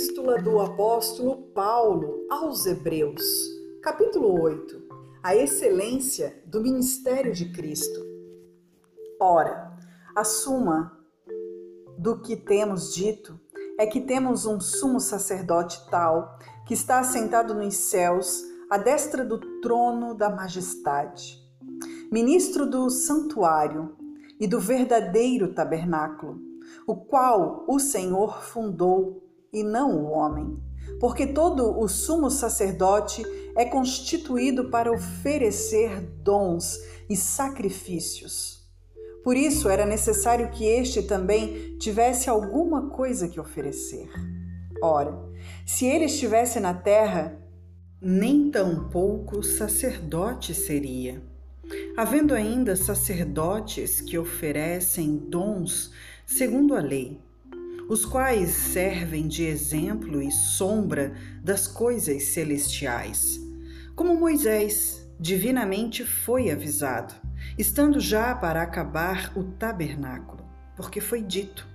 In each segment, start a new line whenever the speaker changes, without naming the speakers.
Epístola do Apóstolo Paulo aos Hebreus, capítulo 8 A excelência do ministério de Cristo. Ora, a suma do que temos dito é que temos um sumo sacerdote tal que está assentado nos céus, à destra do trono da majestade, ministro do santuário e do verdadeiro tabernáculo, o qual o Senhor fundou e não o homem. Porque todo o sumo sacerdote é constituído para oferecer dons e sacrifícios. Por isso era necessário que este também tivesse alguma coisa que oferecer. Ora, se ele estivesse na terra, nem tão pouco sacerdote seria. Havendo ainda sacerdotes que oferecem dons segundo a lei, os quais servem de exemplo e sombra das coisas celestiais. Como Moisés divinamente foi avisado, estando já para acabar o tabernáculo, porque foi dito: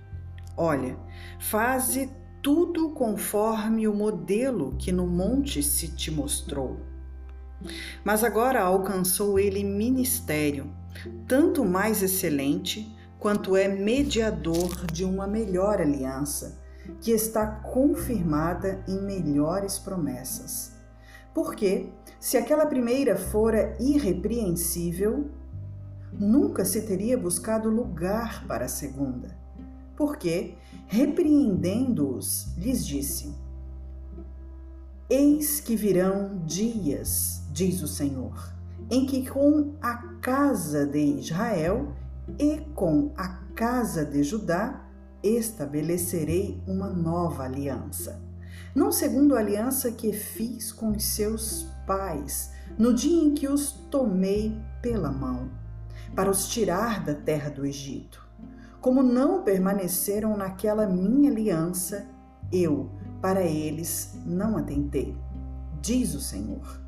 Olha, faze tudo conforme o modelo que no monte se te mostrou. Mas agora alcançou ele ministério, tanto mais excelente quanto é mediador de uma melhor aliança, que está confirmada em melhores promessas. Porque, se aquela primeira fora irrepreensível, nunca se teria buscado lugar para a segunda. Porque, repreendendo-os, lhes disse: Eis que virão dias, diz o Senhor, em que com a casa de Israel e com a casa de Judá estabelecerei uma nova aliança. Não segundo a aliança que fiz com os seus pais, no dia em que os tomei pela mão, para os tirar da terra do Egito. Como não permaneceram naquela minha aliança, eu, para eles, não atentei, diz o Senhor.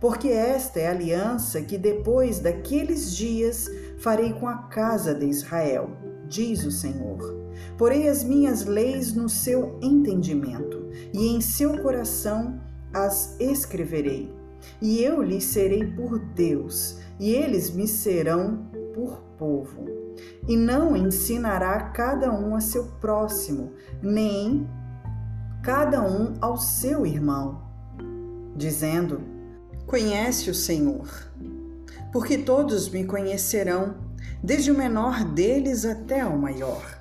Porque esta é a aliança que depois daqueles dias farei com a casa de Israel, diz o Senhor. Porei as minhas leis no seu entendimento, e em seu coração as escreverei. E eu lhes serei por Deus, e eles me serão por povo. E não ensinará cada um a seu próximo, nem cada um ao seu irmão, dizendo: Conhece o Senhor porque todos me conhecerão, desde o menor deles até o maior.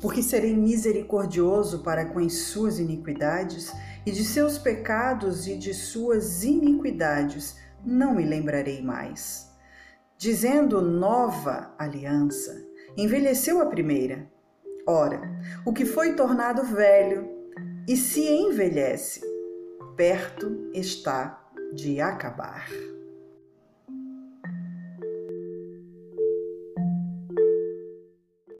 Porque serei misericordioso para com as suas iniquidades, e de seus pecados e de suas iniquidades não me lembrarei mais. Dizendo nova aliança, envelheceu a primeira. Ora, o que foi tornado velho e se envelhece, perto está de acabar.